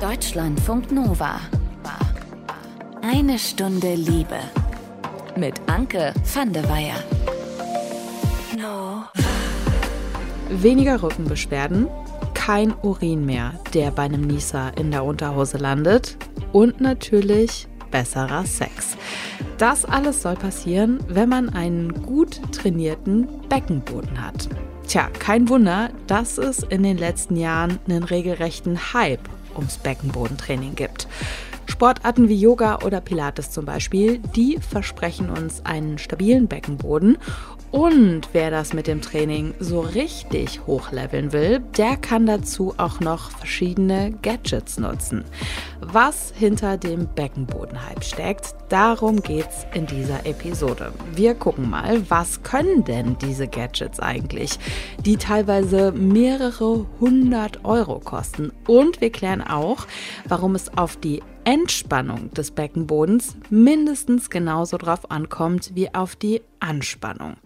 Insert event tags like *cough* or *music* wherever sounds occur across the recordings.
Deutschlandfunk Nova. Eine Stunde Liebe. Mit Anke van der Weyer. Weniger Rückenbeschwerden, kein Urin mehr, der bei einem Nieser in der Unterhose landet und natürlich besserer Sex. Das alles soll passieren, wenn man einen gut trainierten Beckenboden hat. Tja, kein Wunder, dass es in den letzten Jahren einen regelrechten Hype ums Beckenbodentraining gibt. Sportarten wie Yoga oder Pilates zum Beispiel, die versprechen uns einen stabilen Beckenboden und wer das mit dem Training so richtig hochleveln will, der kann dazu auch noch verschiedene Gadgets nutzen. Was hinter dem Beckenbodenhype steckt, darum geht's in dieser Episode. Wir gucken mal, was können denn diese Gadgets eigentlich, die teilweise mehrere hundert Euro kosten. Und wir klären auch, warum es auf die Entspannung des Beckenbodens mindestens genauso drauf ankommt wie auf die Anspannung.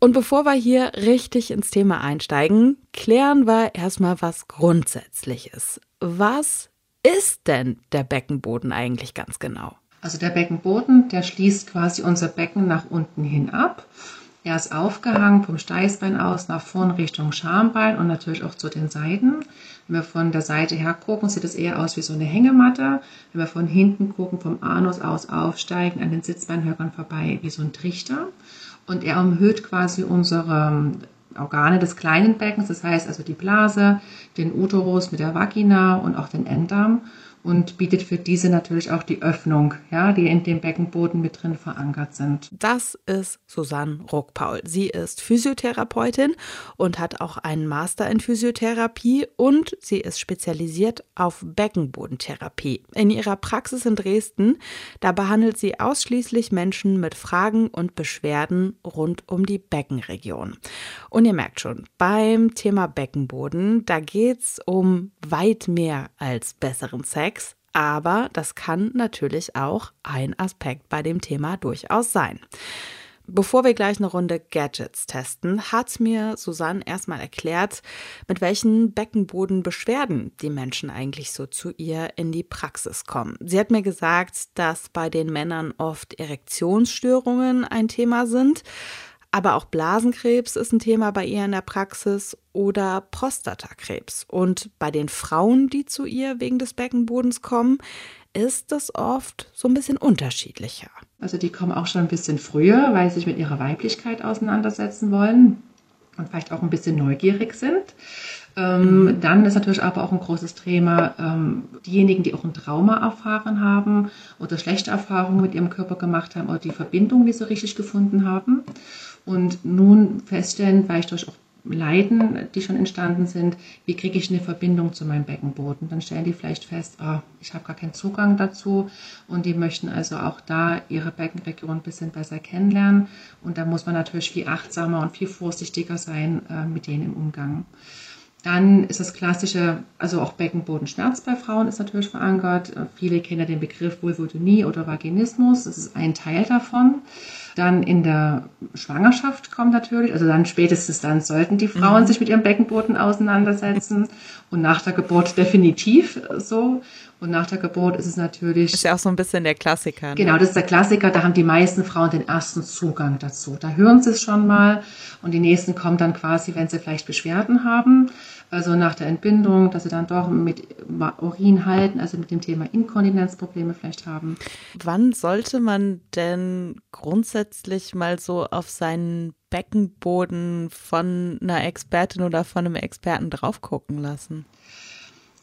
Und bevor wir hier richtig ins Thema einsteigen, klären wir erstmal was Grundsätzliches. Was ist denn der Beckenboden eigentlich ganz genau? Also der Beckenboden, der schließt quasi unser Becken nach unten hin ab. Er ist aufgehangen vom Steißbein aus nach vorn Richtung Schambein und natürlich auch zu den Seiten. Wenn wir von der Seite her gucken, sieht es eher aus wie so eine Hängematte. Wenn wir von hinten gucken, vom Anus aus aufsteigen, an den Sitzbeinhöckern vorbei, wie so ein Trichter. Und er umhüllt quasi unsere Organe des kleinen Beckens, das heißt also die Blase, den Uterus mit der Vagina und auch den Enddarm und bietet für diese natürlich auch die Öffnung, ja, die in dem Beckenboden mit drin verankert sind. Das ist Susanne Ruckpaul. Sie ist Physiotherapeutin und hat auch einen Master in Physiotherapie und sie ist spezialisiert auf Beckenbodentherapie. In ihrer Praxis in Dresden, da behandelt sie ausschließlich Menschen mit Fragen und Beschwerden rund um die Beckenregion. Und ihr merkt schon, beim Thema Beckenboden, da geht es um weit mehr als besseren Sex Sex, aber das kann natürlich auch ein Aspekt bei dem Thema durchaus sein. Bevor wir gleich eine Runde Gadgets testen, hat mir Susanne erstmal erklärt, mit welchen Beckenbodenbeschwerden die Menschen eigentlich so zu ihr in die Praxis kommen. Sie hat mir gesagt, dass bei den Männern oft Erektionsstörungen ein Thema sind, aber auch Blasenkrebs ist ein Thema bei ihr in der Praxis oder Prostatakrebs. Und bei den Frauen, die zu ihr wegen des Beckenbodens kommen, ist das oft so ein bisschen unterschiedlicher. Also die kommen auch schon ein bisschen früher, weil sie sich mit ihrer Weiblichkeit auseinandersetzen wollen und vielleicht auch ein bisschen neugierig sind. Ähm, mhm. Dann ist natürlich aber auch ein großes Thema ähm, diejenigen, die auch ein Trauma erfahren haben oder schlechte Erfahrungen mit ihrem Körper gemacht haben oder die Verbindung nicht so richtig gefunden haben und nun feststellen, weil ich durch auch Leiden, die schon entstanden sind, wie kriege ich eine Verbindung zu meinem Beckenboden. Dann stellen die vielleicht fest, oh, ich habe gar keinen Zugang dazu und die möchten also auch da ihre Beckenregion ein bisschen besser kennenlernen. Und da muss man natürlich viel achtsamer und viel vorsichtiger sein äh, mit denen im Umgang. Dann ist das klassische, also auch Beckenbodenschmerz bei Frauen ist natürlich verankert. Viele kennen den Begriff Vulvodynie oder Vaginismus. Das ist ein Teil davon. Dann in der Schwangerschaft kommt natürlich, also dann spätestens dann sollten die Frauen mhm. sich mit ihrem Beckenboden auseinandersetzen und nach der Geburt definitiv so. Und nach der Geburt ist es natürlich. Ist ja auch so ein bisschen der Klassiker. Ne? Genau, das ist der Klassiker. Da haben die meisten Frauen den ersten Zugang dazu. Da hören sie es schon mal. Und die nächsten kommen dann quasi, wenn sie vielleicht Beschwerden haben also nach der Entbindung, dass sie dann doch mit Urin halten, also mit dem Thema Inkontinenzprobleme vielleicht haben. Wann sollte man denn grundsätzlich mal so auf seinen Beckenboden von einer Expertin oder von einem Experten drauf gucken lassen?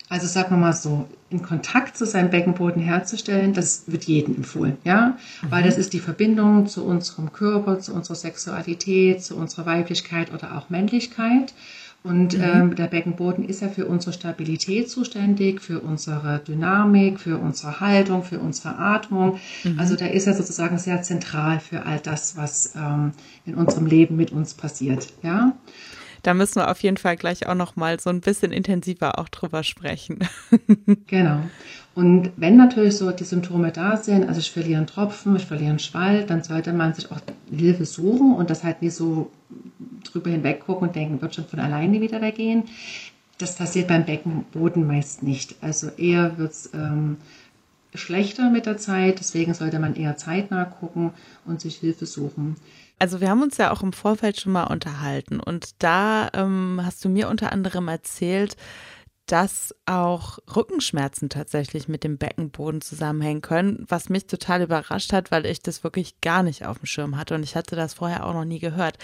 Also sagen wir mal so, in Kontakt zu seinem Beckenboden herzustellen, das wird jedem empfohlen, ja, mhm. weil das ist die Verbindung zu unserem Körper, zu unserer Sexualität, zu unserer Weiblichkeit oder auch Männlichkeit. Und mhm. ähm, der Beckenboden ist ja für unsere Stabilität zuständig, für unsere Dynamik, für unsere Haltung, für unsere Atmung. Mhm. Also da ist er sozusagen sehr zentral für all das, was ähm, in unserem Leben mit uns passiert. Ja. Da müssen wir auf jeden Fall gleich auch noch mal so ein bisschen intensiver auch drüber sprechen. *laughs* genau. Und wenn natürlich so die Symptome da sind, also ich verliere einen Tropfen, ich verliere einen Schwall, dann sollte man sich auch Hilfe suchen und das halt nicht so drüber hinweg gucken und denken, wird schon von alleine wieder weggehen. Das passiert beim Beckenboden meist nicht. Also eher wird es ähm, schlechter mit der Zeit. Deswegen sollte man eher zeitnah gucken und sich Hilfe suchen. Also wir haben uns ja auch im Vorfeld schon mal unterhalten und da ähm, hast du mir unter anderem erzählt, dass auch Rückenschmerzen tatsächlich mit dem Beckenboden zusammenhängen können, was mich total überrascht hat, weil ich das wirklich gar nicht auf dem Schirm hatte und ich hatte das vorher auch noch nie gehört.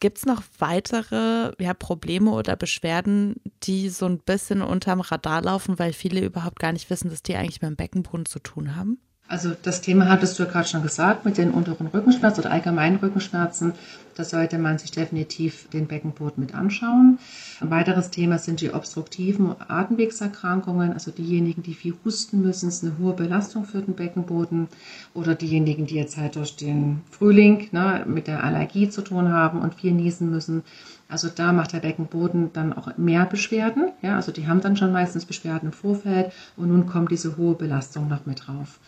Gibt es noch weitere ja, Probleme oder Beschwerden, die so ein bisschen unterm Radar laufen, weil viele überhaupt gar nicht wissen, dass die eigentlich mit dem Beckenboden zu tun haben? Also das Thema hattest du ja gerade schon gesagt mit den unteren Rückenschmerzen oder allgemeinen Rückenschmerzen. Da sollte man sich definitiv den Beckenboden mit anschauen. Ein weiteres Thema sind die obstruktiven Atemwegserkrankungen, also diejenigen, die viel husten müssen, ist eine hohe Belastung für den Beckenboden oder diejenigen, die jetzt halt durch den Frühling ne, mit der Allergie zu tun haben und viel niesen müssen. Also da macht der Beckenboden dann auch mehr Beschwerden. Ja, also die haben dann schon meistens Beschwerden im Vorfeld und nun kommt diese hohe Belastung noch mit drauf.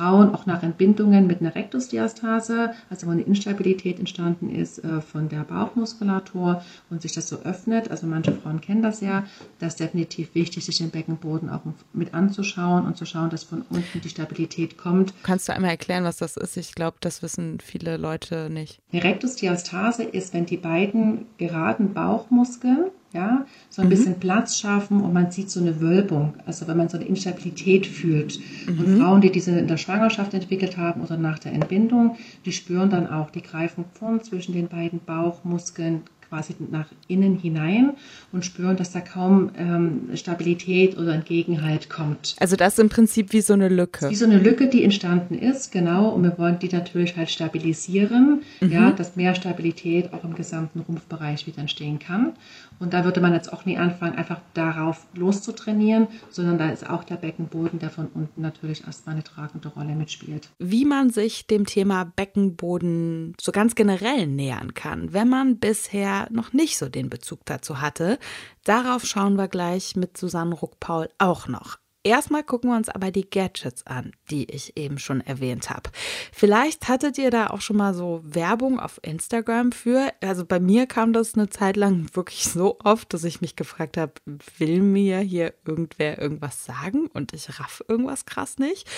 Frauen auch nach Entbindungen mit einer Rektusdiastase, also wo eine Instabilität entstanden ist äh, von der Bauchmuskulatur und sich das so öffnet. Also manche Frauen kennen das ja. Das ist definitiv wichtig, sich den Beckenboden auch mit anzuschauen und zu schauen, dass von unten die Stabilität kommt. Kannst du einmal erklären, was das ist? Ich glaube, das wissen viele Leute nicht. Eine Rektusdiastase ist, wenn die beiden geraden Bauchmuskeln ja, so ein mhm. bisschen Platz schaffen und man sieht so eine Wölbung, also wenn man so eine Instabilität fühlt. Mhm. Und Frauen, die diese in der Schwangerschaft entwickelt haben oder nach der Entbindung, die spüren dann auch, die greifen vorn zwischen den beiden Bauchmuskeln quasi nach innen hinein und spüren, dass da kaum ähm, Stabilität oder Entgegenhalt kommt. Also das ist im Prinzip wie so eine Lücke. Wie so eine Lücke, die entstanden ist, genau. Und wir wollen die natürlich halt stabilisieren, mhm. ja, dass mehr Stabilität auch im gesamten Rumpfbereich wieder entstehen kann. Und da würde man jetzt auch nie anfangen, einfach darauf loszutrainieren, sondern da ist auch der Beckenboden, der von unten natürlich erstmal eine tragende Rolle mitspielt. Wie man sich dem Thema Beckenboden so ganz generell nähern kann, wenn man bisher noch nicht so den Bezug dazu hatte. Darauf schauen wir gleich mit Susanne Ruck-Paul auch noch. Erstmal gucken wir uns aber die Gadgets an, die ich eben schon erwähnt habe. Vielleicht hattet ihr da auch schon mal so Werbung auf Instagram für. Also bei mir kam das eine Zeit lang wirklich so oft, dass ich mich gefragt habe, will mir hier irgendwer irgendwas sagen und ich raff irgendwas krass nicht.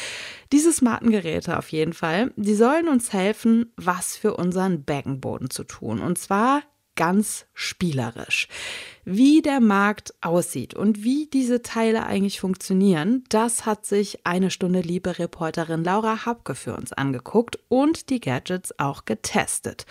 Diese smarten Geräte auf jeden Fall, die sollen uns helfen, was für unseren Beckenboden zu tun. Und zwar ganz spielerisch. Wie der Markt aussieht und wie diese Teile eigentlich funktionieren, das hat sich eine Stunde liebe Reporterin Laura Habke für uns angeguckt und die Gadgets auch getestet.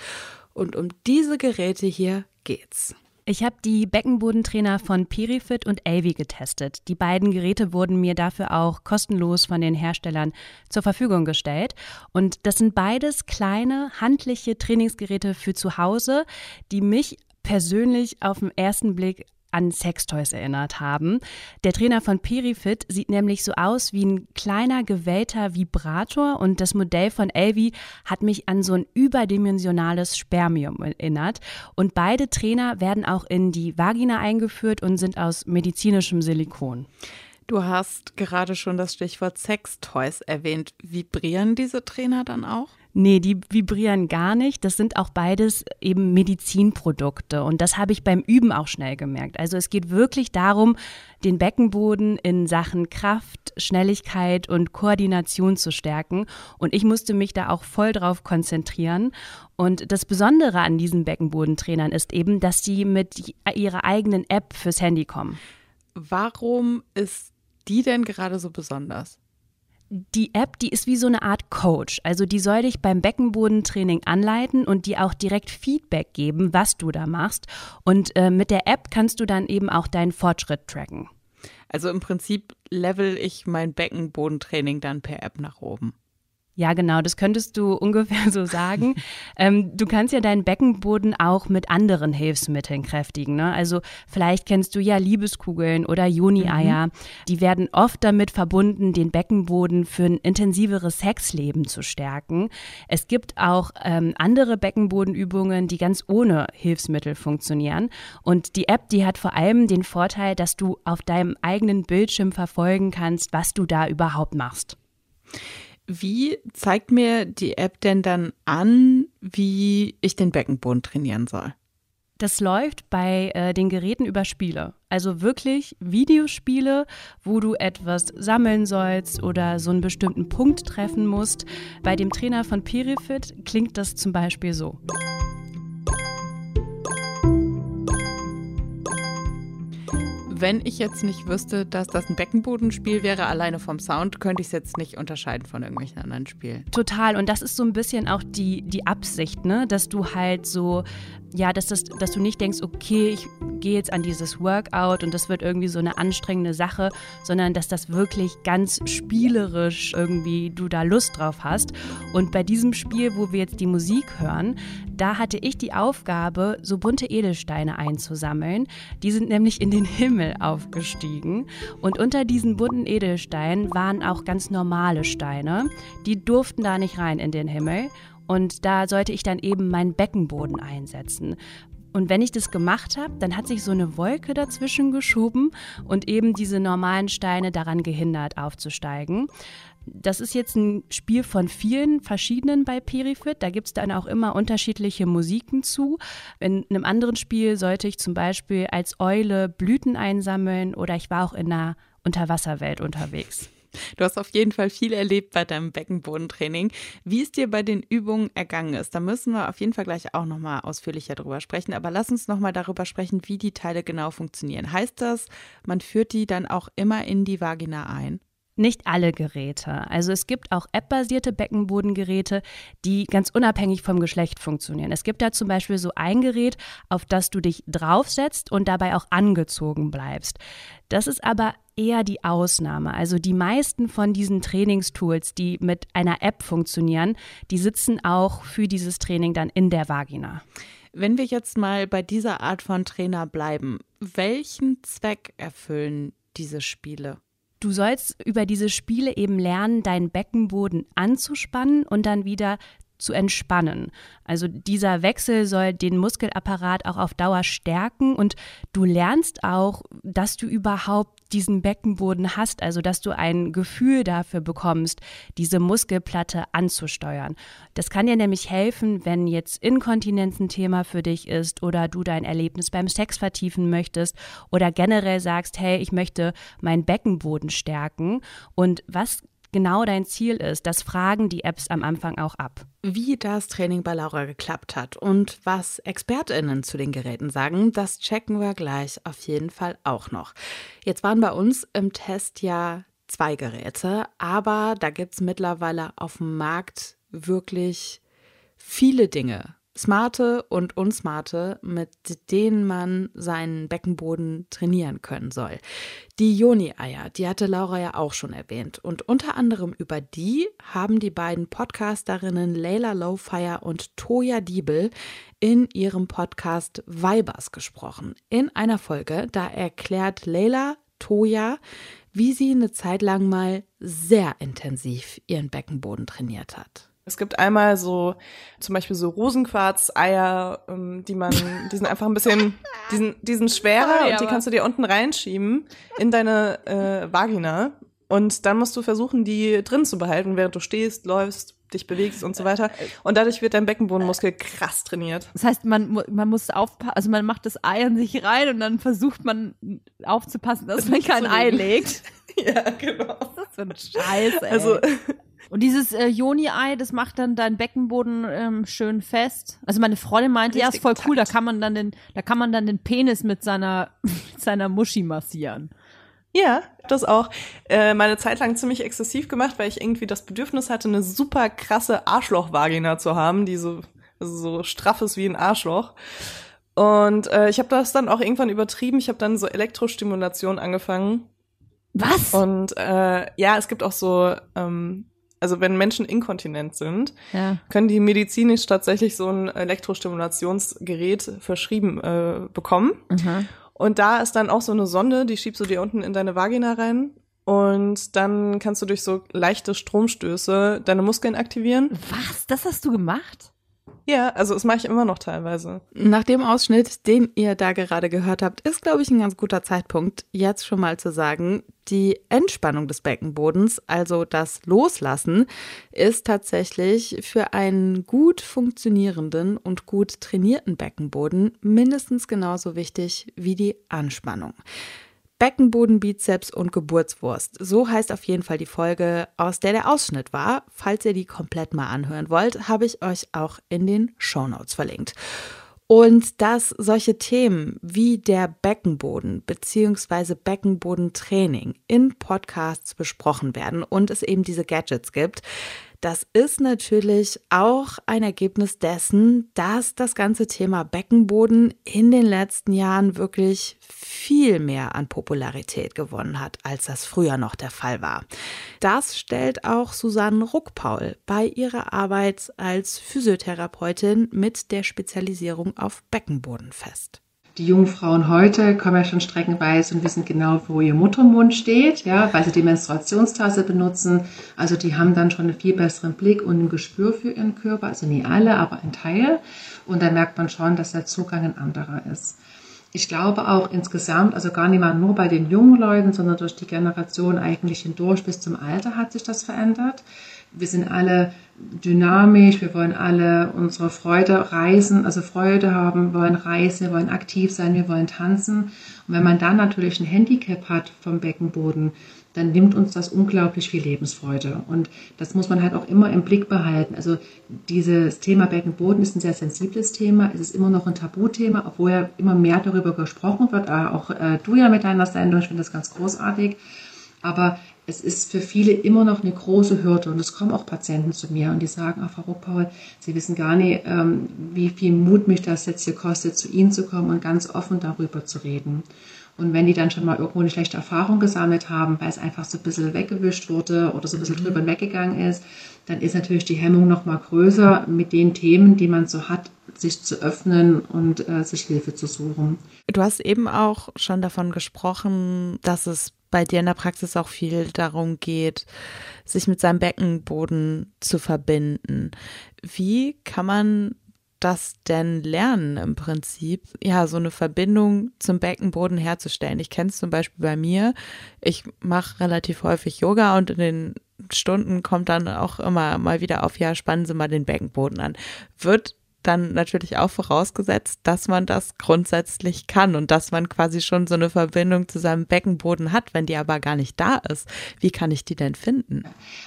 Und um diese Geräte hier geht's. Ich habe die Beckenbodentrainer von Perifit und Elvi getestet. Die beiden Geräte wurden mir dafür auch kostenlos von den Herstellern zur Verfügung gestellt. Und das sind beides kleine, handliche Trainingsgeräte für zu Hause, die mich persönlich auf den ersten Blick an Sextoys erinnert haben. Der Trainer von Perifit sieht nämlich so aus wie ein kleiner gewellter Vibrator und das Modell von Elvi hat mich an so ein überdimensionales Spermium erinnert. Und beide Trainer werden auch in die Vagina eingeführt und sind aus medizinischem Silikon. Du hast gerade schon das Stichwort Sextoys erwähnt. Vibrieren diese Trainer dann auch? Nee, die vibrieren gar nicht. Das sind auch beides eben Medizinprodukte. Und das habe ich beim Üben auch schnell gemerkt. Also es geht wirklich darum, den Beckenboden in Sachen Kraft, Schnelligkeit und Koordination zu stärken. Und ich musste mich da auch voll drauf konzentrieren. Und das Besondere an diesen Beckenbodentrainern ist eben, dass die mit ihrer eigenen App fürs Handy kommen. Warum ist die denn gerade so besonders? Die App, die ist wie so eine Art Coach. Also die soll dich beim Beckenbodentraining anleiten und dir auch direkt Feedback geben, was du da machst. Und äh, mit der App kannst du dann eben auch deinen Fortschritt tracken. Also im Prinzip level ich mein Beckenbodentraining dann per App nach oben. Ja, genau, das könntest du *laughs* ungefähr so sagen. ähm, du kannst ja deinen Beckenboden auch mit anderen Hilfsmitteln kräftigen. Ne? Also vielleicht kennst du ja Liebeskugeln oder Juni-Eier. Mhm. Die werden oft damit verbunden, den Beckenboden für ein intensiveres Sexleben zu stärken. Es gibt auch ähm, andere Beckenbodenübungen, die ganz ohne Hilfsmittel funktionieren. Und die App, die hat vor allem den Vorteil, dass du auf deinem eigenen Bildschirm verfolgen kannst, was du da überhaupt machst. Wie zeigt mir die App denn dann an, wie ich den Beckenboden trainieren soll? Das läuft bei äh, den Geräten über Spiele. Also wirklich Videospiele, wo du etwas sammeln sollst oder so einen bestimmten Punkt treffen musst. Bei dem Trainer von Perifit klingt das zum Beispiel so. Wenn ich jetzt nicht wüsste, dass das ein Beckenbodenspiel wäre, alleine vom Sound, könnte ich es jetzt nicht unterscheiden von irgendwelchen anderen Spielen. Total. Und das ist so ein bisschen auch die, die Absicht, ne? Dass du halt so, ja, dass, das, dass du nicht denkst, okay, ich gehe jetzt an dieses Workout und das wird irgendwie so eine anstrengende Sache, sondern dass das wirklich ganz spielerisch irgendwie du da Lust drauf hast. Und bei diesem Spiel, wo wir jetzt die Musik hören, da hatte ich die Aufgabe, so bunte Edelsteine einzusammeln. Die sind nämlich in den Himmel aufgestiegen. Und unter diesen bunten Edelsteinen waren auch ganz normale Steine. Die durften da nicht rein in den Himmel. Und da sollte ich dann eben meinen Beckenboden einsetzen. Und wenn ich das gemacht habe, dann hat sich so eine Wolke dazwischen geschoben und eben diese normalen Steine daran gehindert aufzusteigen. Das ist jetzt ein Spiel von vielen verschiedenen bei Perifit. Da gibt es dann auch immer unterschiedliche Musiken zu. In einem anderen Spiel sollte ich zum Beispiel als Eule Blüten einsammeln oder ich war auch in einer Unterwasserwelt unterwegs. Du hast auf jeden Fall viel erlebt bei deinem Beckenbodentraining. Wie es dir bei den Übungen ergangen ist, da müssen wir auf jeden Fall gleich auch nochmal ausführlicher drüber sprechen. Aber lass uns nochmal darüber sprechen, wie die Teile genau funktionieren. Heißt das, man führt die dann auch immer in die Vagina ein? Nicht alle Geräte. Also es gibt auch App-basierte Beckenbodengeräte, die ganz unabhängig vom Geschlecht funktionieren. Es gibt da zum Beispiel so ein Gerät, auf das du dich draufsetzt und dabei auch angezogen bleibst. Das ist aber eher die Ausnahme. Also die meisten von diesen Trainingstools, die mit einer App funktionieren, die sitzen auch für dieses Training dann in der Vagina. Wenn wir jetzt mal bei dieser Art von Trainer bleiben, welchen Zweck erfüllen diese Spiele? Du sollst über diese Spiele eben lernen, deinen Beckenboden anzuspannen und dann wieder zu entspannen. Also dieser Wechsel soll den Muskelapparat auch auf Dauer stärken und du lernst auch, dass du überhaupt diesen Beckenboden hast, also dass du ein Gefühl dafür bekommst, diese Muskelplatte anzusteuern. Das kann dir nämlich helfen, wenn jetzt Inkontinenz ein Thema für dich ist oder du dein Erlebnis beim Sex vertiefen möchtest oder generell sagst, hey, ich möchte meinen Beckenboden stärken. Und was genau dein Ziel ist, das fragen die Apps am Anfang auch ab. Wie das Training bei Laura geklappt hat und was ExpertInnen zu den Geräten sagen, das checken wir gleich auf jeden Fall auch noch. Jetzt waren bei uns im Test ja zwei Geräte, aber da gibt es mittlerweile auf dem Markt wirklich viele Dinge, smarte und unsmarte, mit denen man seinen Beckenboden trainieren können soll. Die Joni-Eier, die hatte Laura ja auch schon erwähnt. Und unter anderem über die haben die beiden Podcasterinnen Leila Lowfire und Toya Diebel in ihrem Podcast Vibers gesprochen. In einer Folge, da erklärt Leila Toya, wie sie eine Zeit lang mal sehr intensiv ihren Beckenboden trainiert hat. Es gibt einmal so, zum Beispiel so Rosenquarz-Eier, ähm, die man, *laughs* die sind einfach ein bisschen, die sind, die sind schwerer und die kannst du dir unten reinschieben in deine äh, Vagina. Und dann musst du versuchen, die drin zu behalten, während du stehst, läufst, dich bewegst und so weiter. Und dadurch wird dein Beckenbodenmuskel krass trainiert. Das heißt, man, man muss aufpassen, also man macht das Ei an sich rein und dann versucht man aufzupassen, dass man kein Ei legt. *laughs* ja, genau. Das ist so ein Scheiß, ey. Also, und dieses äh, Joni-Ei, das macht dann deinen Beckenboden ähm, schön fest. Also meine Freundin meinte, Richtig ja, ist voll cool, da kann man dann den, da kann man dann den Penis mit seiner, *laughs* mit seiner Muschi massieren. Ja, das auch. Äh, meine Zeit lang ziemlich exzessiv gemacht, weil ich irgendwie das Bedürfnis hatte, eine super krasse Arschloch-Vagina zu haben, die so, also so straff ist wie ein Arschloch. Und äh, ich habe das dann auch irgendwann übertrieben. Ich habe dann so Elektrostimulation angefangen. Was? Und äh, ja, es gibt auch so ähm, also wenn Menschen inkontinent sind, ja. können die medizinisch tatsächlich so ein Elektrostimulationsgerät verschrieben äh, bekommen. Mhm. Und da ist dann auch so eine Sonde, die schiebst du dir unten in deine Vagina rein. Und dann kannst du durch so leichte Stromstöße deine Muskeln aktivieren. Was? Das hast du gemacht? Ja, also das mache ich immer noch teilweise. Nach dem Ausschnitt, den ihr da gerade gehört habt, ist, glaube ich, ein ganz guter Zeitpunkt, jetzt schon mal zu sagen, die Entspannung des Beckenbodens, also das Loslassen, ist tatsächlich für einen gut funktionierenden und gut trainierten Beckenboden mindestens genauso wichtig wie die Anspannung. Beckenboden, Bizeps und Geburtswurst. So heißt auf jeden Fall die Folge, aus der der Ausschnitt war. Falls ihr die komplett mal anhören wollt, habe ich euch auch in den Shownotes verlinkt. Und dass solche Themen wie der Beckenboden bzw. Beckenbodentraining in Podcasts besprochen werden und es eben diese Gadgets gibt, das ist natürlich auch ein Ergebnis dessen, dass das ganze Thema Beckenboden in den letzten Jahren wirklich viel mehr an Popularität gewonnen hat, als das früher noch der Fall war. Das stellt auch Susanne Ruckpaul bei ihrer Arbeit als Physiotherapeutin mit der Spezialisierung auf Beckenboden fest die jungen Frauen heute kommen ja schon streckenweise und wissen genau, wo ihr Muttermund steht, ja, weil sie die Menstruationstasse benutzen. Also die haben dann schon einen viel besseren Blick und ein Gespür für ihren Körper. Also nie alle, aber ein Teil. Und da merkt man schon, dass der Zugang ein anderer ist. Ich glaube auch insgesamt, also gar nicht mal nur bei den jungen Leuten, sondern durch die Generation eigentlich hindurch bis zum Alter hat sich das verändert. Wir sind alle dynamisch, wir wollen alle unsere Freude reisen, also Freude haben, wollen reisen, wir wollen aktiv sein, wir wollen tanzen. Und wenn man dann natürlich ein Handicap hat vom Beckenboden, dann nimmt uns das unglaublich viel Lebensfreude. Und das muss man halt auch immer im Blick behalten. Also dieses Thema Beckenboden ist ein sehr sensibles Thema. Es ist immer noch ein Tabuthema, obwohl ja immer mehr darüber gesprochen wird. Auch äh, du ja mit deiner Sendung, ich finde das ganz großartig. Aber es ist für viele immer noch eine große Hürde und es kommen auch Patienten zu mir und die sagen, ach Frau Ruckpaul, Sie wissen gar nicht, ähm, wie viel Mut mich das jetzt hier kostet, zu Ihnen zu kommen und ganz offen darüber zu reden. Und wenn die dann schon mal irgendwo eine schlechte Erfahrung gesammelt haben, weil es einfach so ein bisschen weggewischt wurde oder so ein bisschen mhm. drüber weggegangen ist, dann ist natürlich die Hemmung noch mal größer, mit den Themen, die man so hat, sich zu öffnen und äh, sich Hilfe zu suchen. Du hast eben auch schon davon gesprochen, dass es bei dir in der Praxis auch viel darum geht, sich mit seinem Beckenboden zu verbinden. Wie kann man das denn lernen im Prinzip? Ja, so eine Verbindung zum Beckenboden herzustellen. Ich kenne es zum Beispiel bei mir. Ich mache relativ häufig Yoga und in den Stunden kommt dann auch immer mal wieder auf, ja, spannen Sie mal den Beckenboden an. Wird dann natürlich auch vorausgesetzt, dass man das grundsätzlich kann und dass man quasi schon so eine Verbindung zu seinem Beckenboden hat, wenn die aber gar nicht da ist. Wie kann ich die denn finden?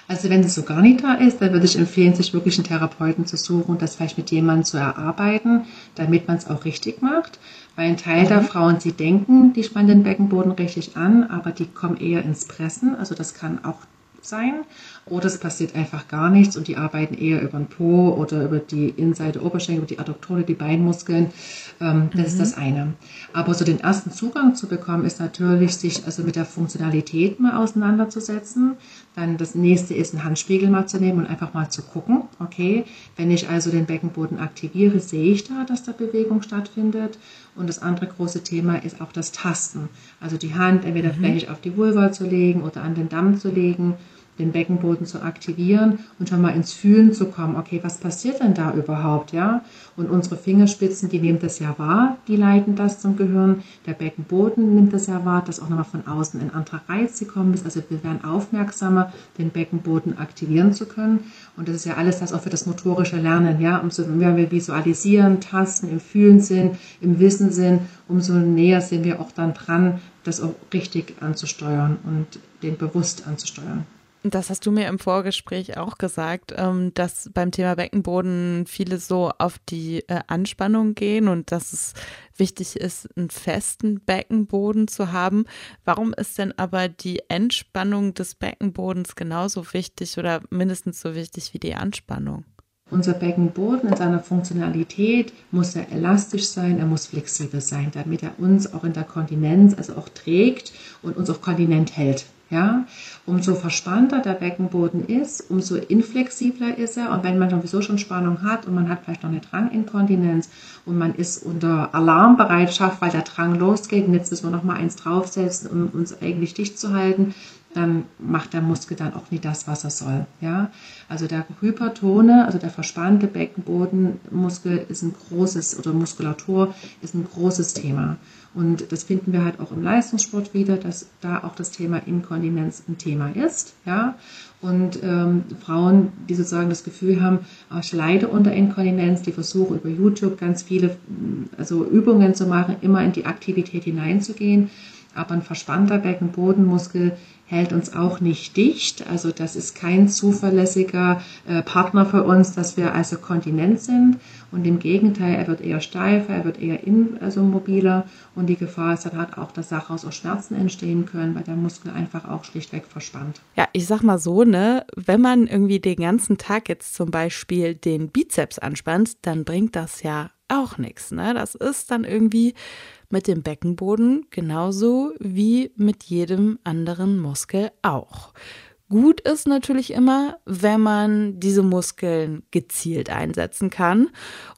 Also wenn es so gar nicht da ist, dann würde ich empfehlen, sich wirklich einen Therapeuten zu suchen und das vielleicht mit jemandem zu erarbeiten, damit man es auch richtig macht. Weil ein Teil mhm. der Frauen, sie denken, die spannen den Beckenboden richtig an, aber die kommen eher ins Pressen. Also das kann auch sein. Oder es passiert einfach gar nichts und die arbeiten eher über den Po oder über die Innenseite Oberschenkel, über die Adduktoren, die Beinmuskeln. Ähm, das mhm. ist das eine. Aber so den ersten Zugang zu bekommen, ist natürlich, sich also mit der Funktionalität mal auseinanderzusetzen. Dann das nächste ist, einen Handspiegel mal zu nehmen und einfach mal zu gucken. Okay, wenn ich also den Beckenboden aktiviere, sehe ich da, dass da Bewegung stattfindet. Und das andere große Thema ist auch das Tasten. Also die Hand entweder mhm. vielleicht auf die Vulva zu legen oder an den Damm zu legen den Beckenboden zu aktivieren und schon mal ins Fühlen zu kommen. Okay, was passiert denn da überhaupt, ja? Und unsere Fingerspitzen, die nehmen das ja wahr, die leiten das zum Gehirn. Der Beckenboden nimmt das ja wahr, dass auch nochmal von außen ein anderer Reiz gekommen ist. Also wir werden aufmerksamer, den Beckenboden aktivieren zu können. Und das ist ja alles das auch für das motorische Lernen, ja? Umso mehr wir visualisieren, tasten, im Fühlen sind, im Wissen sind, umso näher sind wir auch dann dran, das auch richtig anzusteuern und den bewusst anzusteuern. Das hast du mir im Vorgespräch auch gesagt, ähm, dass beim Thema Beckenboden viele so auf die äh, Anspannung gehen und dass es wichtig ist, einen festen Beckenboden zu haben. Warum ist denn aber die Entspannung des Beckenbodens genauso wichtig oder mindestens so wichtig wie die Anspannung? Unser Beckenboden in seiner Funktionalität muss er elastisch sein, er muss flexibel sein, damit er uns auch in der Kontinenz, also auch trägt und uns auch kontinent hält. Ja, umso verspannter der Beckenboden ist, umso inflexibler ist er. Und wenn man sowieso schon Spannung hat und man hat vielleicht noch eine Dranginkontinenz und man ist unter Alarmbereitschaft, weil der Drang losgeht und jetzt müssen wir noch mal eins draufsetzen, um uns eigentlich dicht zu halten, dann macht der Muskel dann auch nie das, was er soll. Ja? Also der Hypertone, also der verspannte Beckenbodenmuskel ist ein großes, oder Muskulatur ist ein großes Thema. Und das finden wir halt auch im Leistungssport wieder, dass da auch das Thema Inkontinenz ein Thema ist. Ja? Und ähm, Frauen, die sozusagen das Gefühl haben, oh, ich leide unter Inkontinenz, die versuchen über YouTube ganz viele also Übungen zu machen, immer in die Aktivität hineinzugehen. Aber ein verspannter Beckenbodenmuskel hält uns auch nicht dicht. Also das ist kein zuverlässiger äh, Partner für uns, dass wir also kontinent sind. Und im Gegenteil, er wird eher steifer, er wird eher in, also mobiler. Und die Gefahr ist dann halt auch, dass daraus auch Schmerzen entstehen können, weil der Muskel einfach auch schlichtweg verspannt. Ja, ich sag mal so, ne, wenn man irgendwie den ganzen Tag jetzt zum Beispiel den Bizeps anspannt, dann bringt das ja auch nichts. Ne? Das ist dann irgendwie mit dem Beckenboden genauso wie mit jedem anderen Muskel auch. Gut ist natürlich immer, wenn man diese Muskeln gezielt einsetzen kann.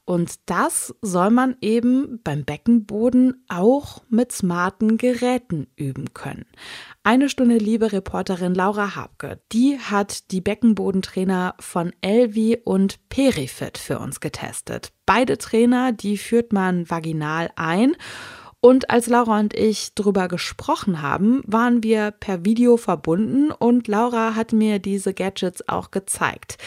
Und das soll man eben beim Beckenboden auch mit smarten Geräten üben können. Eine Stunde liebe Reporterin Laura Habke, die hat die Beckenbodentrainer von Elvi und Perifit für uns getestet. Beide Trainer, die führt man vaginal ein und als Laura und ich drüber gesprochen haben, waren wir per Video verbunden und Laura hat mir diese Gadgets auch gezeigt.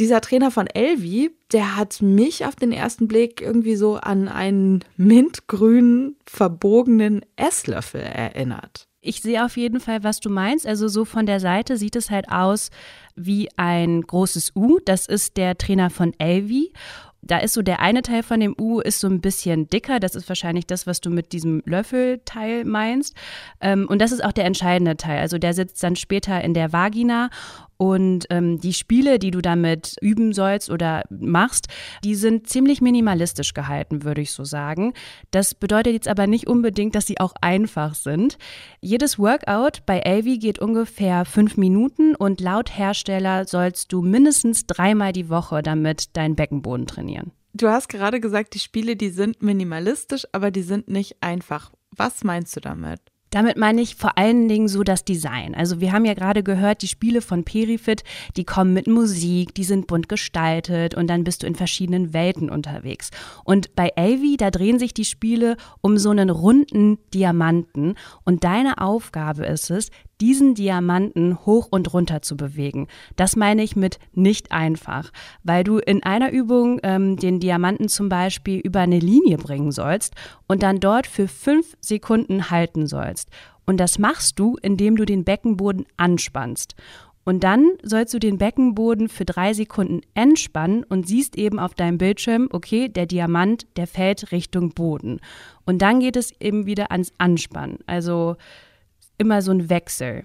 Dieser Trainer von Elvi, der hat mich auf den ersten Blick irgendwie so an einen mintgrünen, verbogenen Esslöffel erinnert. Ich sehe auf jeden Fall, was du meinst. Also so von der Seite sieht es halt aus wie ein großes U. Das ist der Trainer von Elvi da ist so der eine Teil von dem U ist so ein bisschen dicker. Das ist wahrscheinlich das, was du mit diesem Löffelteil meinst. Ähm, und das ist auch der entscheidende Teil. Also der sitzt dann später in der Vagina und ähm, die Spiele, die du damit üben sollst oder machst, die sind ziemlich minimalistisch gehalten, würde ich so sagen. Das bedeutet jetzt aber nicht unbedingt, dass sie auch einfach sind. Jedes Workout bei Elvi geht ungefähr fünf Minuten und laut Hersteller sollst du mindestens dreimal die Woche damit deinen Beckenboden trainieren. Du hast gerade gesagt, die Spiele, die sind minimalistisch, aber die sind nicht einfach. Was meinst du damit? Damit meine ich vor allen Dingen so das Design. Also wir haben ja gerade gehört, die Spiele von Perifit, die kommen mit Musik, die sind bunt gestaltet und dann bist du in verschiedenen Welten unterwegs. Und bei Avi, da drehen sich die Spiele um so einen runden Diamanten und deine Aufgabe ist es, diesen Diamanten hoch und runter zu bewegen. Das meine ich mit nicht einfach, weil du in einer Übung ähm, den Diamanten zum Beispiel über eine Linie bringen sollst und dann dort für fünf Sekunden halten sollst. Und das machst du, indem du den Beckenboden anspannst. Und dann sollst du den Beckenboden für drei Sekunden entspannen und siehst eben auf deinem Bildschirm, okay, der Diamant, der fällt Richtung Boden. Und dann geht es eben wieder ans Anspannen. Also immer so ein Wechsel.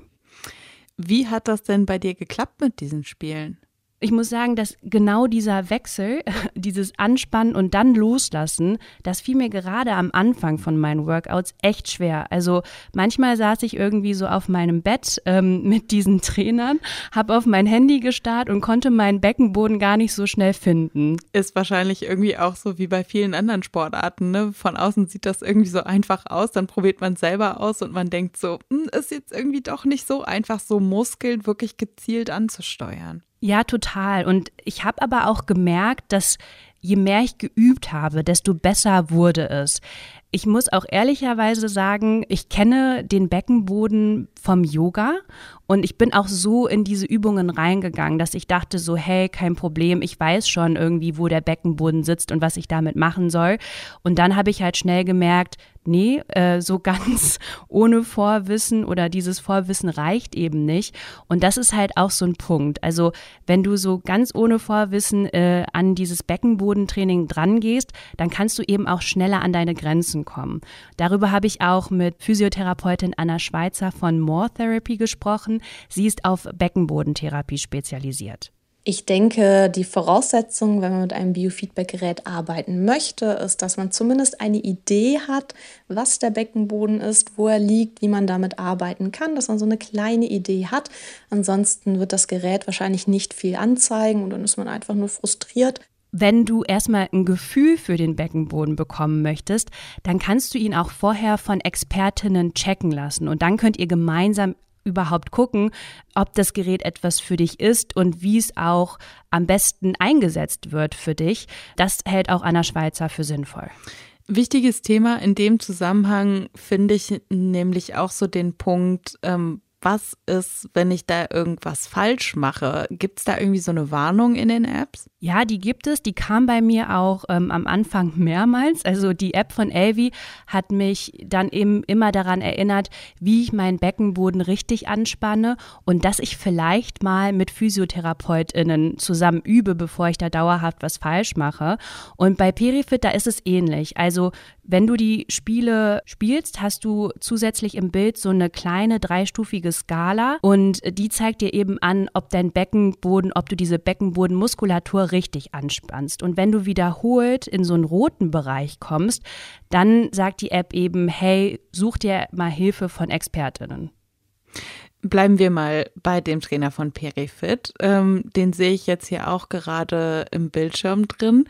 Wie hat das denn bei dir geklappt mit diesen Spielen? Ich muss sagen, dass genau dieser Wechsel, *laughs* dieses Anspannen und dann loslassen, das fiel mir gerade am Anfang von meinen Workouts echt schwer. Also manchmal saß ich irgendwie so auf meinem Bett ähm, *laughs* mit diesen Trainern, habe auf mein Handy gestarrt und konnte meinen Beckenboden gar nicht so schnell finden. Ist wahrscheinlich irgendwie auch so wie bei vielen anderen Sportarten. Ne? Von außen sieht das irgendwie so einfach aus, dann probiert man es selber aus und man denkt so, hm, ist jetzt irgendwie doch nicht so einfach, so Muskeln wirklich gezielt anzusteuern. Ja, total. Und ich habe aber auch gemerkt, dass je mehr ich geübt habe, desto besser wurde es. Ich muss auch ehrlicherweise sagen, ich kenne den Beckenboden vom Yoga und ich bin auch so in diese Übungen reingegangen, dass ich dachte so, hey, kein Problem, ich weiß schon irgendwie, wo der Beckenboden sitzt und was ich damit machen soll. Und dann habe ich halt schnell gemerkt, nee, äh, so ganz *laughs* ohne Vorwissen oder dieses Vorwissen reicht eben nicht. Und das ist halt auch so ein Punkt. Also wenn du so ganz ohne Vorwissen äh, an dieses Beckenbodentraining drangehst, dann kannst du eben auch schneller an deine Grenzen kommen. Darüber habe ich auch mit Physiotherapeutin Anna Schweizer von More Therapy gesprochen. Sie ist auf Beckenbodentherapie spezialisiert. Ich denke, die Voraussetzung, wenn man mit einem Biofeedback-Gerät arbeiten möchte, ist, dass man zumindest eine Idee hat, was der Beckenboden ist, wo er liegt, wie man damit arbeiten kann, dass man so eine kleine Idee hat. Ansonsten wird das Gerät wahrscheinlich nicht viel anzeigen und dann ist man einfach nur frustriert. Wenn du erstmal ein Gefühl für den Beckenboden bekommen möchtest, dann kannst du ihn auch vorher von Expertinnen checken lassen und dann könnt ihr gemeinsam überhaupt gucken, ob das Gerät etwas für dich ist und wie es auch am besten eingesetzt wird für dich. Das hält auch Anna Schweizer für sinnvoll. Wichtiges Thema in dem Zusammenhang finde ich nämlich auch so den Punkt, ähm, was ist, wenn ich da irgendwas falsch mache? Gibt es da irgendwie so eine Warnung in den Apps? Ja, die gibt es. Die kam bei mir auch ähm, am Anfang mehrmals. Also die App von Elvi hat mich dann eben immer daran erinnert, wie ich meinen Beckenboden richtig anspanne und dass ich vielleicht mal mit PhysiotherapeutInnen zusammen übe, bevor ich da dauerhaft was falsch mache. Und bei Perifit, da ist es ähnlich. Also wenn du die Spiele spielst, hast du zusätzlich im Bild so eine kleine dreistufige Skala und die zeigt dir eben an, ob dein Beckenboden, ob du diese Beckenbodenmuskulatur richtig anspannst. Und wenn du wiederholt in so einen roten Bereich kommst, dann sagt die App eben, hey, such dir mal Hilfe von Expertinnen. Bleiben wir mal bei dem Trainer von Perifit. Ähm, den sehe ich jetzt hier auch gerade im Bildschirm drin.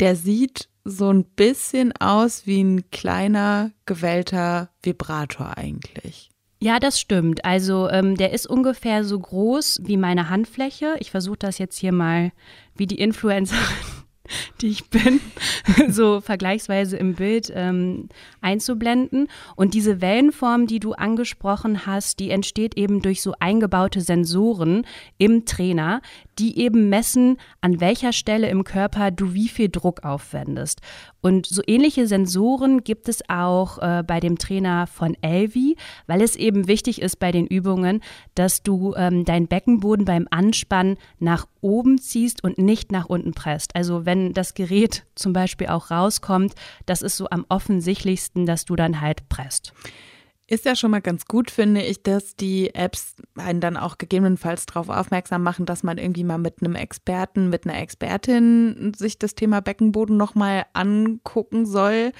Der sieht so ein bisschen aus wie ein kleiner gewellter Vibrator eigentlich. Ja, das stimmt. Also ähm, der ist ungefähr so groß wie meine Handfläche. Ich versuche das jetzt hier mal wie die Influencerin *laughs* die ich bin, *laughs* so vergleichsweise im Bild ähm, einzublenden. Und diese Wellenform, die du angesprochen hast, die entsteht eben durch so eingebaute Sensoren im Trainer, die eben messen, an welcher Stelle im Körper du wie viel Druck aufwendest. Und so ähnliche Sensoren gibt es auch äh, bei dem Trainer von Elvi, weil es eben wichtig ist bei den Übungen, dass du ähm, deinen Beckenboden beim Anspannen nach oben ziehst und nicht nach unten presst. Also wenn das Gerät zum Beispiel auch rauskommt, das ist so am offensichtlichsten, dass du dann halt presst. Ist ja schon mal ganz gut, finde ich, dass die Apps einen dann auch gegebenenfalls darauf aufmerksam machen, dass man irgendwie mal mit einem Experten, mit einer Expertin sich das Thema Beckenboden nochmal angucken soll.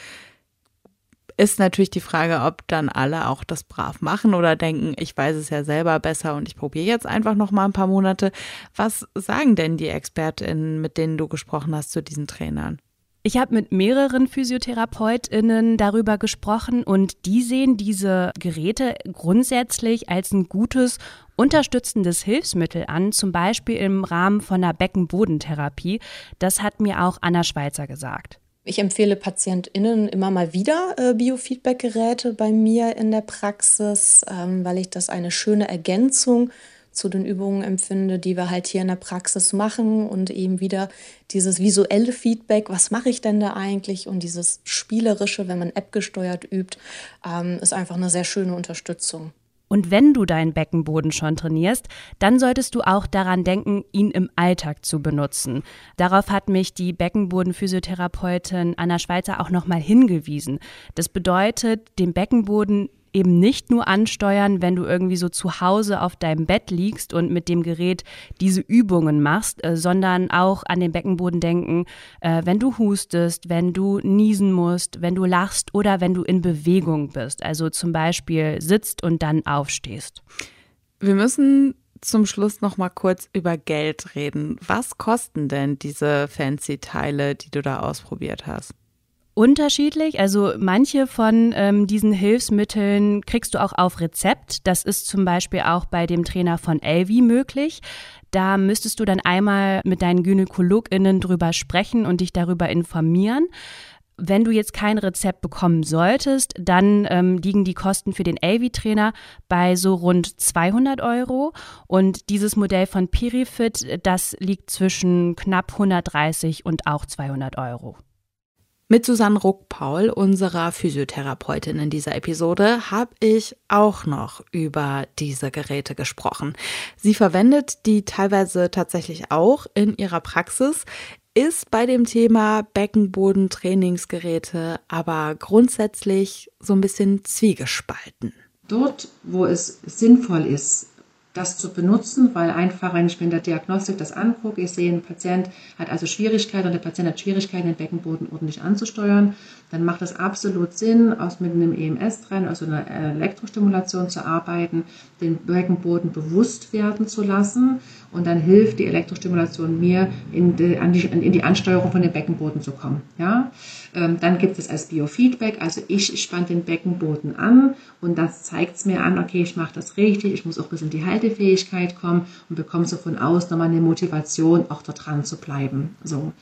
Ist natürlich die Frage, ob dann alle auch das brav machen oder denken, ich weiß es ja selber besser und ich probiere jetzt einfach noch mal ein paar Monate. Was sagen denn die Expertinnen, mit denen du gesprochen hast, zu diesen Trainern? Ich habe mit mehreren Physiotherapeutinnen darüber gesprochen und die sehen diese Geräte grundsätzlich als ein gutes unterstützendes Hilfsmittel an, zum Beispiel im Rahmen von einer Beckenbodentherapie. Das hat mir auch Anna Schweizer gesagt. Ich empfehle PatientInnen immer mal wieder äh, Biofeedback-Geräte bei mir in der Praxis, ähm, weil ich das eine schöne Ergänzung zu den Übungen empfinde, die wir halt hier in der Praxis machen und eben wieder dieses visuelle Feedback, was mache ich denn da eigentlich und dieses spielerische, wenn man App gesteuert übt, ähm, ist einfach eine sehr schöne Unterstützung. Und wenn du deinen Beckenboden schon trainierst, dann solltest du auch daran denken, ihn im Alltag zu benutzen. Darauf hat mich die Beckenbodenphysiotherapeutin Anna Schweizer auch nochmal hingewiesen. Das bedeutet, den Beckenboden eben nicht nur ansteuern, wenn du irgendwie so zu Hause auf deinem Bett liegst und mit dem Gerät diese Übungen machst, äh, sondern auch an den Beckenboden denken, äh, wenn du hustest, wenn du niesen musst, wenn du lachst oder wenn du in Bewegung bist, also zum Beispiel sitzt und dann aufstehst. Wir müssen zum Schluss noch mal kurz über Geld reden. Was kosten denn diese fancy Teile, die du da ausprobiert hast? Unterschiedlich. Also manche von ähm, diesen Hilfsmitteln kriegst du auch auf Rezept. Das ist zum Beispiel auch bei dem Trainer von Elvi möglich. Da müsstest du dann einmal mit deinen GynäkologInnen drüber sprechen und dich darüber informieren. Wenn du jetzt kein Rezept bekommen solltest, dann ähm, liegen die Kosten für den Elvi-Trainer bei so rund 200 Euro. Und dieses Modell von Pirifit, das liegt zwischen knapp 130 und auch 200 Euro. Mit Susanne Ruck-Paul, unserer Physiotherapeutin in dieser Episode, habe ich auch noch über diese Geräte gesprochen. Sie verwendet die teilweise tatsächlich auch in ihrer Praxis, ist bei dem Thema Beckenbodentrainingsgeräte aber grundsätzlich so ein bisschen zwiegespalten. Dort, wo es sinnvoll ist, das zu benutzen, weil einfach, wenn ich mir in der Diagnostik das angucke, ich sehe, ein Patient hat also Schwierigkeiten und der Patient hat Schwierigkeiten, den Beckenboden ordentlich anzusteuern, dann macht es absolut Sinn, aus mit einem EMS dran, also einer Elektrostimulation zu arbeiten, den Beckenboden bewusst werden zu lassen und dann hilft die Elektrostimulation mir, in die, in die Ansteuerung von dem Beckenboden zu kommen. Ja? Ähm, dann gibt es als Biofeedback, also ich spanne den Beckenboden an und das zeigt es mir an, okay, ich mache das richtig, ich muss auch bis in die Haltefähigkeit kommen und bekomme so von außen nochmal eine Motivation, auch da dran zu bleiben. So.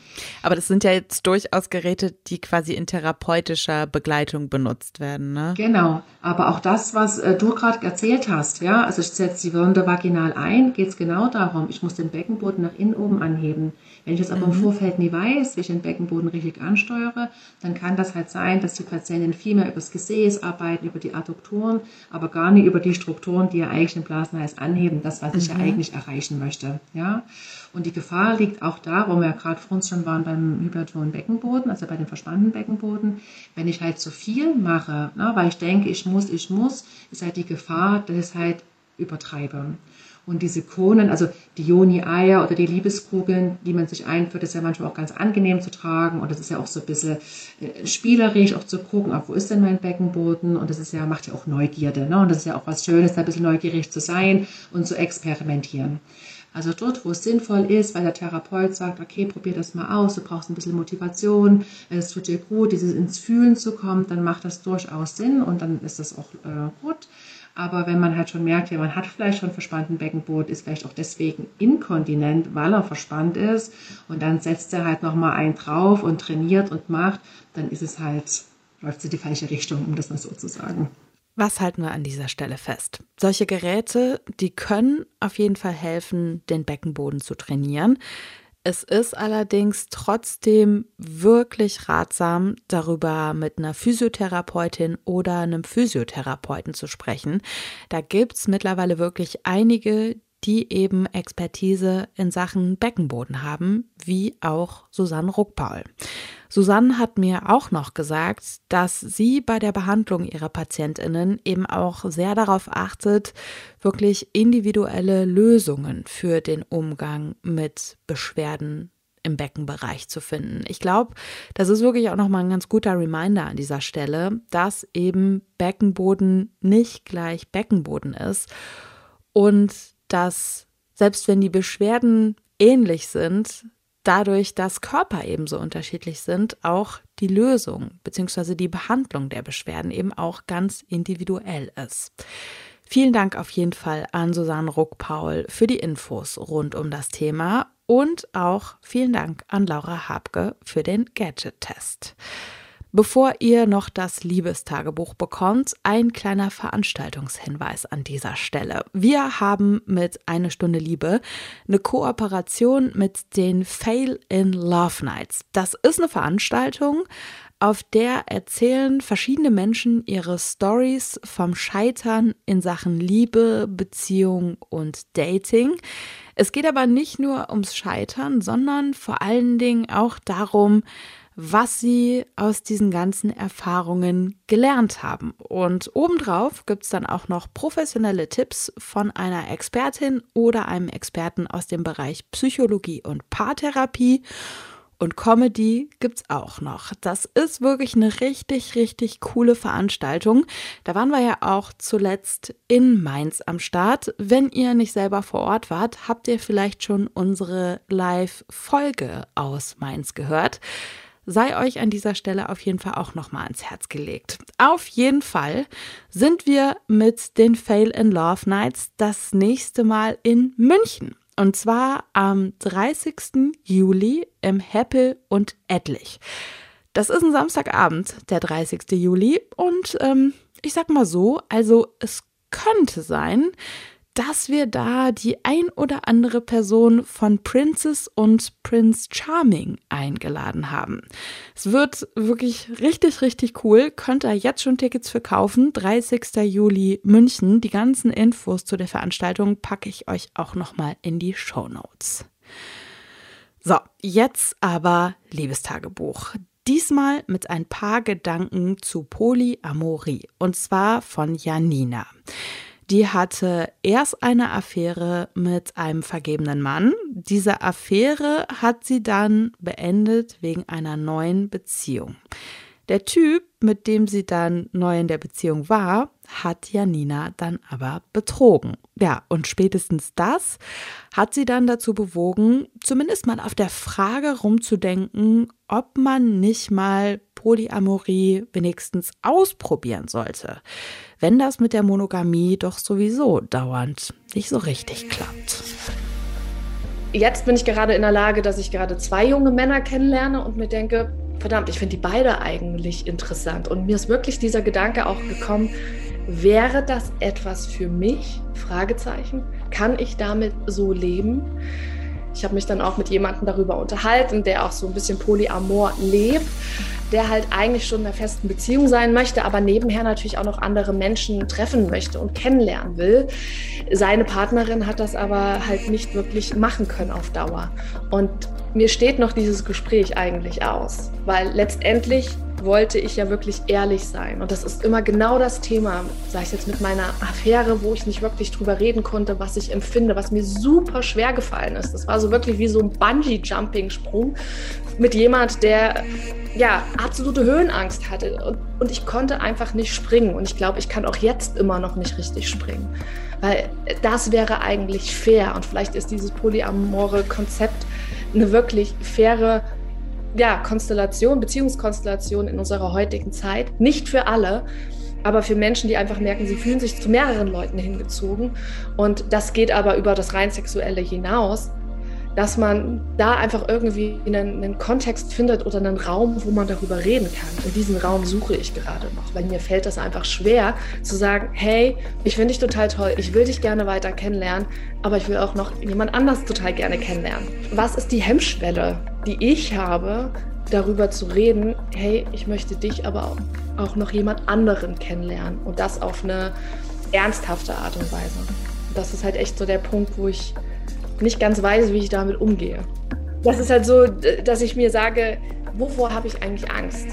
Aber das sind ja jetzt durchaus Geräte, die quasi in therapeutischer Begleitung benutzt werden, ne? Genau, aber auch das, was äh, du gerade erzählt hast, ja, also ich setze die Wunde vaginal ein, geht es genau darum, ich muss den Beckenboden nach innen oben anheben. Wenn ich das aber im mhm. Vorfeld nie weiß, wie ich den Beckenboden richtig ansteuere, dann kann das halt sein, dass die Patientin viel mehr über das Gesäß arbeiten, über die Adduktoren, aber gar nicht über die Strukturen, die ja eigentlich den Blasenhals anheben, das, was ich ja mhm. eigentlich erreichen möchte. Ja? Und die Gefahr liegt auch da, wo wir ja gerade vor uns schon waren beim hypertonen Beckenboden, also bei dem verspannten Beckenboden. Wenn ich halt zu viel mache, ne, weil ich denke, ich muss, ich muss, ist halt die Gefahr, dass ich es halt übertreibe. Und diese Konen, also die Joni-Eier oder die Liebeskugeln, die man sich einführt, ist ja manchmal auch ganz angenehm zu tragen. Und das ist ja auch so ein bisschen äh, spielerisch, auch zu gucken, auch wo ist denn mein Beckenboden? Und das ist ja, macht ja auch Neugierde. Ne? Und das ist ja auch was Schönes, da ein bisschen neugierig zu sein und zu experimentieren. Also dort, wo es sinnvoll ist, weil der Therapeut sagt, okay, probier das mal aus, du brauchst ein bisschen Motivation, es tut dir gut, dieses ins Fühlen zu kommen, dann macht das durchaus Sinn und dann ist das auch äh, gut. Aber wenn man halt schon merkt, ja, man hat vielleicht schon verspannten Beckenboden, ist vielleicht auch deswegen inkontinent, weil er verspannt ist und dann setzt er halt nochmal einen drauf und trainiert und macht, dann ist es halt, läuft es in die falsche Richtung, um das mal so zu sagen. Was halten wir an dieser Stelle fest? Solche Geräte, die können auf jeden Fall helfen, den Beckenboden zu trainieren. Es ist allerdings trotzdem wirklich ratsam, darüber mit einer Physiotherapeutin oder einem Physiotherapeuten zu sprechen. Da gibt es mittlerweile wirklich einige, die eben Expertise in Sachen Beckenboden haben, wie auch Susanne Ruckpaul. Susanne hat mir auch noch gesagt, dass sie bei der Behandlung ihrer Patientinnen eben auch sehr darauf achtet, wirklich individuelle Lösungen für den Umgang mit Beschwerden im Beckenbereich zu finden. Ich glaube, das ist wirklich auch nochmal ein ganz guter Reminder an dieser Stelle, dass eben Beckenboden nicht gleich Beckenboden ist und dass selbst wenn die Beschwerden ähnlich sind, dadurch, dass Körper ebenso unterschiedlich sind, auch die Lösung bzw. die Behandlung der Beschwerden eben auch ganz individuell ist. Vielen Dank auf jeden Fall an Susanne Ruck-Paul für die Infos rund um das Thema und auch vielen Dank an Laura Habke für den Gadget-Test. Bevor ihr noch das Liebestagebuch bekommt, ein kleiner Veranstaltungshinweis an dieser Stelle. Wir haben mit Eine Stunde Liebe eine Kooperation mit den Fail in Love Nights. Das ist eine Veranstaltung, auf der erzählen verschiedene Menschen ihre Stories vom Scheitern in Sachen Liebe, Beziehung und Dating. Es geht aber nicht nur ums Scheitern, sondern vor allen Dingen auch darum, was sie aus diesen ganzen Erfahrungen gelernt haben. Und obendrauf gibt es dann auch noch professionelle Tipps von einer Expertin oder einem Experten aus dem Bereich Psychologie und Paartherapie. Und Comedy gibt's auch noch. Das ist wirklich eine richtig, richtig coole Veranstaltung. Da waren wir ja auch zuletzt in Mainz am Start. Wenn ihr nicht selber vor Ort wart, habt ihr vielleicht schon unsere Live-Folge aus Mainz gehört sei euch an dieser Stelle auf jeden Fall auch nochmal ans Herz gelegt. Auf jeden Fall sind wir mit den Fail in Love Nights das nächste Mal in München. Und zwar am 30. Juli im Heppel und Etlich. Das ist ein Samstagabend, der 30. Juli. Und ähm, ich sag mal so, also es könnte sein, dass wir da die ein oder andere Person von Princess und Prince Charming eingeladen haben. Es wird wirklich richtig, richtig cool. Könnt ihr jetzt schon Tickets für kaufen. 30. Juli München. Die ganzen Infos zu der Veranstaltung packe ich euch auch nochmal in die Show Notes. So, jetzt aber Liebestagebuch. Diesmal mit ein paar Gedanken zu Polyamorie und zwar von Janina. Die hatte erst eine Affäre mit einem vergebenen Mann. Diese Affäre hat sie dann beendet wegen einer neuen Beziehung. Der Typ, mit dem sie dann neu in der Beziehung war, hat Janina dann aber betrogen. Ja, und spätestens das hat sie dann dazu bewogen, zumindest mal auf der Frage rumzudenken, ob man nicht mal Polyamorie wenigstens ausprobieren sollte, wenn das mit der Monogamie doch sowieso dauernd nicht so richtig klappt. Jetzt bin ich gerade in der Lage, dass ich gerade zwei junge Männer kennenlerne und mir denke, verdammt, ich finde die beide eigentlich interessant. Und mir ist wirklich dieser Gedanke auch gekommen, wäre das etwas für mich? Fragezeichen. Kann ich damit so leben? Ich habe mich dann auch mit jemandem darüber unterhalten, der auch so ein bisschen Polyamor lebt, der halt eigentlich schon in einer festen Beziehung sein möchte, aber nebenher natürlich auch noch andere Menschen treffen möchte und kennenlernen will. Seine Partnerin hat das aber halt nicht wirklich machen können auf Dauer. Und mir steht noch dieses Gespräch eigentlich aus, weil letztendlich wollte ich ja wirklich ehrlich sein. Und das ist immer genau das Thema, sage ich jetzt mit meiner Affäre, wo ich nicht wirklich drüber reden konnte, was ich empfinde, was mir super schwer gefallen ist. Das war so wirklich wie so ein Bungee-Jumping-Sprung mit jemand, der ja absolute Höhenangst hatte. Und, und ich konnte einfach nicht springen. Und ich glaube, ich kann auch jetzt immer noch nicht richtig springen. Weil das wäre eigentlich fair. Und vielleicht ist dieses polyamore Konzept eine wirklich faire ja, Konstellation, Beziehungskonstellation in unserer heutigen Zeit. Nicht für alle, aber für Menschen, die einfach merken, sie fühlen sich zu mehreren Leuten hingezogen. Und das geht aber über das rein sexuelle hinaus dass man da einfach irgendwie einen, einen, Kontext findet oder einen Raum, wo man darüber reden kann. Und diesen Raum suche ich gerade noch, weil mir fällt das einfach schwer zu sagen, hey, ich finde dich total toll, ich will dich gerne weiter kennenlernen, aber ich will auch noch jemand anders total gerne kennenlernen. Was ist die Hemmschwelle, die ich habe, darüber zu reden, hey, ich möchte dich aber auch, auch noch jemand anderen kennenlernen und das auf eine ernsthafte Art und Weise. Das ist halt echt so der Punkt, wo ich nicht ganz weiß, wie ich damit umgehe. Das ist halt so, dass ich mir sage, wovor habe ich eigentlich Angst?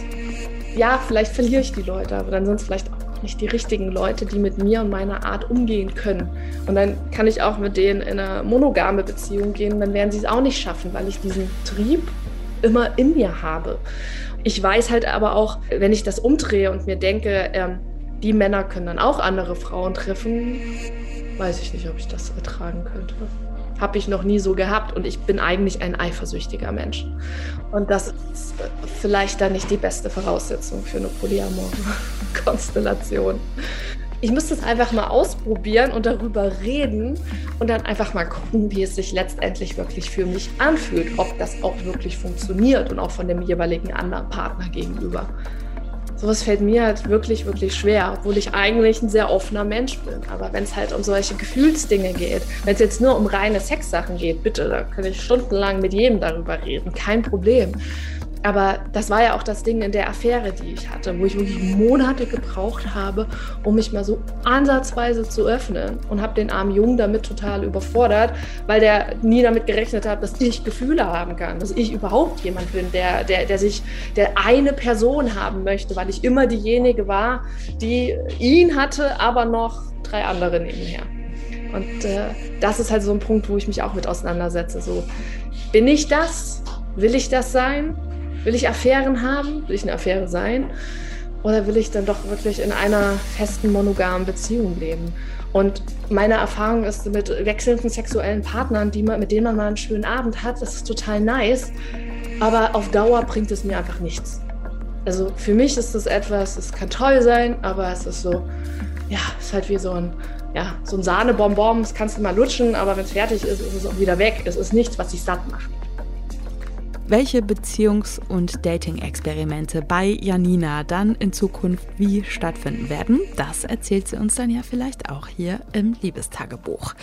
Ja, vielleicht verliere ich die Leute, aber dann sind es vielleicht auch nicht die richtigen Leute, die mit mir und meiner Art umgehen können. Und dann kann ich auch mit denen in eine monogame Beziehung gehen, dann werden sie es auch nicht schaffen, weil ich diesen Trieb immer in mir habe. Ich weiß halt aber auch, wenn ich das umdrehe und mir denke, ähm, die Männer können dann auch andere Frauen treffen, weiß ich nicht, ob ich das ertragen könnte habe ich noch nie so gehabt und ich bin eigentlich ein eifersüchtiger Mensch. Und das ist vielleicht dann nicht die beste Voraussetzung für eine polyamore Konstellation. Ich müsste es einfach mal ausprobieren und darüber reden und dann einfach mal gucken, wie es sich letztendlich wirklich für mich anfühlt, ob das auch wirklich funktioniert und auch von dem jeweiligen anderen Partner gegenüber sowas fällt mir halt wirklich, wirklich schwer, obwohl ich eigentlich ein sehr offener Mensch bin. Aber wenn es halt um solche Gefühlsdinge geht, wenn es jetzt nur um reine Sexsachen geht, bitte, da kann ich stundenlang mit jedem darüber reden, kein Problem. Aber das war ja auch das Ding in der Affäre, die ich hatte, wo ich wirklich Monate gebraucht habe, um mich mal so ansatzweise zu öffnen und habe den armen Jungen damit total überfordert, weil der nie damit gerechnet hat, dass ich Gefühle haben kann, dass ich überhaupt jemand bin, der, der, der sich, der eine Person haben möchte, weil ich immer diejenige war, die ihn hatte, aber noch drei andere nebenher. Und äh, das ist halt so ein Punkt, wo ich mich auch mit auseinandersetze. So, bin ich das? Will ich das sein? Will ich Affären haben? Will ich eine Affäre sein? Oder will ich dann doch wirklich in einer festen monogamen Beziehung leben? Und meine Erfahrung ist mit wechselnden sexuellen Partnern, die man, mit denen man mal einen schönen Abend hat, das ist total nice. Aber auf Dauer bringt es mir einfach nichts. Also für mich ist das etwas, es kann toll sein, aber es ist so, ja, es ist halt wie so ein, ja, so ein Sahnebonbon, das kannst du mal lutschen, aber wenn es fertig ist, ist es auch wieder weg. Es ist nichts, was dich satt macht. Welche Beziehungs- und Dating-Experimente bei Janina dann in Zukunft wie stattfinden werden, das erzählt sie uns dann ja vielleicht auch hier im Liebestagebuch.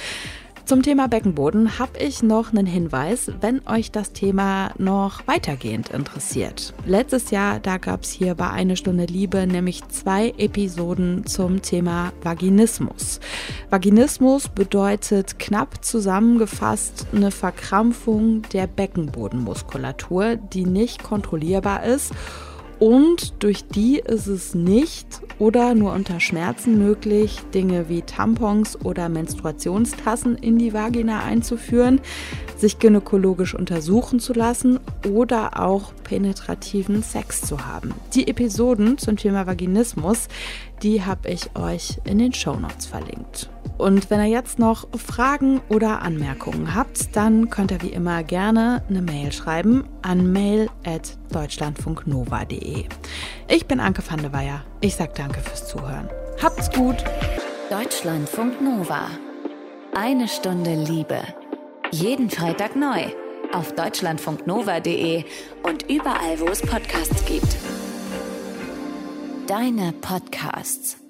Zum Thema Beckenboden habe ich noch einen Hinweis, wenn euch das Thema noch weitergehend interessiert. Letztes Jahr, da gab es hier bei Eine Stunde Liebe nämlich zwei Episoden zum Thema Vaginismus. Vaginismus bedeutet knapp zusammengefasst eine Verkrampfung der Beckenbodenmuskulatur, die nicht kontrollierbar ist und durch die ist es nicht oder nur unter Schmerzen möglich, Dinge wie Tampons oder Menstruationstassen in die Vagina einzuführen, sich gynäkologisch untersuchen zu lassen oder auch penetrativen Sex zu haben. Die Episoden zum Thema Vaginismus, die habe ich euch in den Show Notes verlinkt. Und wenn ihr jetzt noch Fragen oder Anmerkungen habt, dann könnt ihr wie immer gerne eine Mail schreiben an mail.deutschlandfunknova.de. Ich bin Anke van der Weyer. Ich sage danke fürs Zuhören. Habt's gut. Deutschlandfunk Nova. Eine Stunde Liebe. Jeden Freitag neu auf deutschlandfunknova.de und überall, wo es Podcasts gibt. Deine Podcasts.